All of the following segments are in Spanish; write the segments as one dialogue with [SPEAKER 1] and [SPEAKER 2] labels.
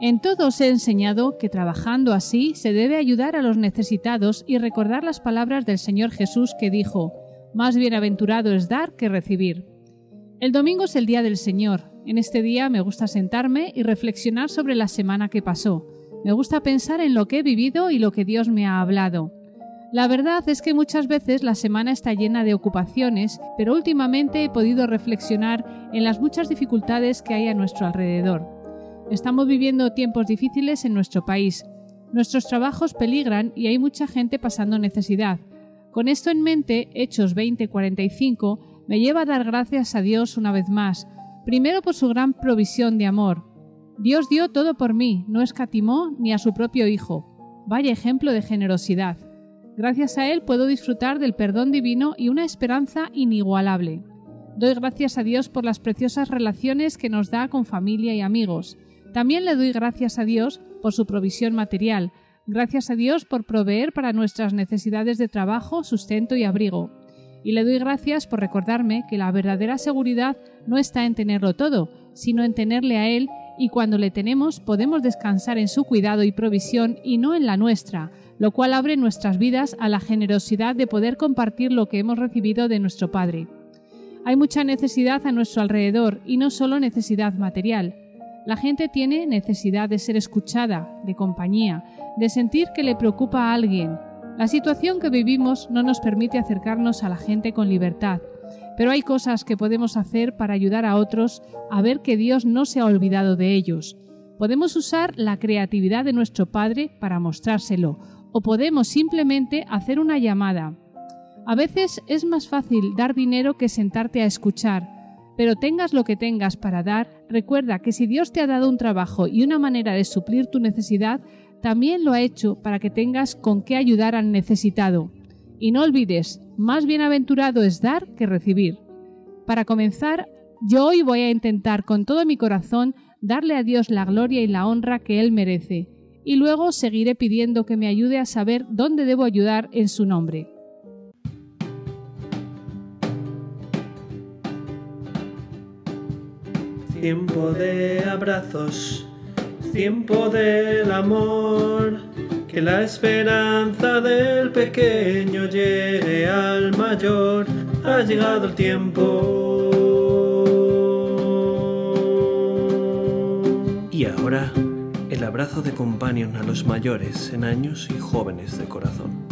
[SPEAKER 1] En todo os he enseñado que trabajando así se debe ayudar a los necesitados y recordar las palabras del Señor Jesús que dijo, Más bienaventurado es dar que recibir. El domingo es el día del Señor. En este día me gusta sentarme y reflexionar sobre la semana que pasó. Me gusta pensar en lo que he vivido y lo que Dios me ha hablado. La verdad es que muchas veces la semana está llena de ocupaciones, pero últimamente he podido reflexionar en las muchas dificultades que hay a nuestro alrededor. Estamos viviendo tiempos difíciles en nuestro país. Nuestros trabajos peligran y hay mucha gente pasando necesidad. Con esto en mente, Hechos 20:45 me lleva a dar gracias a Dios una vez más, primero por su gran provisión de amor. Dios dio todo por mí, no escatimó ni a su propio Hijo. Vaya ejemplo de generosidad. Gracias a Él puedo disfrutar del perdón divino y una esperanza inigualable. Doy gracias a Dios por las preciosas relaciones que nos da con familia y amigos. También le doy gracias a Dios por su provisión material, gracias a Dios por proveer para nuestras necesidades de trabajo, sustento y abrigo. Y le doy gracias por recordarme que la verdadera seguridad no está en tenerlo todo, sino en tenerle a Él y cuando le tenemos podemos descansar en su cuidado y provisión y no en la nuestra, lo cual abre nuestras vidas a la generosidad de poder compartir lo que hemos recibido de nuestro Padre. Hay mucha necesidad a nuestro alrededor y no solo necesidad material. La gente tiene necesidad de ser escuchada, de compañía, de sentir que le preocupa a alguien. La situación que vivimos no nos permite acercarnos a la gente con libertad, pero hay cosas que podemos hacer para ayudar a otros a ver que Dios no se ha olvidado de ellos. Podemos usar la creatividad de nuestro Padre para mostrárselo o podemos simplemente hacer una llamada. A veces es más fácil dar dinero que sentarte a escuchar, pero tengas lo que tengas para dar, recuerda que si Dios te ha dado un trabajo y una manera de suplir tu necesidad, también lo ha hecho para que tengas con qué ayudar al necesitado. Y no olvides, más bienaventurado es dar que recibir. Para comenzar, yo hoy voy a intentar con todo mi corazón darle a Dios la gloria y la honra que Él merece y luego seguiré pidiendo que me ayude a saber dónde debo ayudar en su nombre.
[SPEAKER 2] Tiempo de abrazos, tiempo del amor, que la esperanza del pequeño llegue al mayor, ha llegado el tiempo. Y ahora el abrazo de companion a los mayores en años y jóvenes de corazón.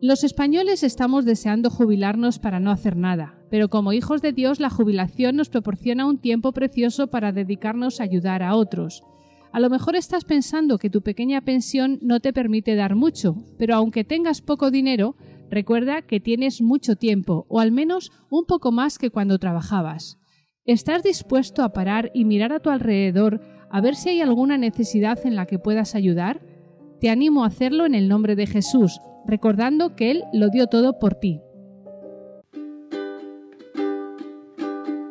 [SPEAKER 1] Los españoles estamos deseando jubilarnos para no hacer nada, pero como hijos de Dios la jubilación nos proporciona un tiempo precioso para dedicarnos a ayudar a otros. A lo mejor estás pensando que tu pequeña pensión no te permite dar mucho, pero aunque tengas poco dinero, recuerda que tienes mucho tiempo, o al menos un poco más que cuando trabajabas. ¿Estás dispuesto a parar y mirar a tu alrededor a ver si hay alguna necesidad en la que puedas ayudar? Te animo a hacerlo en el nombre de Jesús, recordando que Él lo dio todo por ti.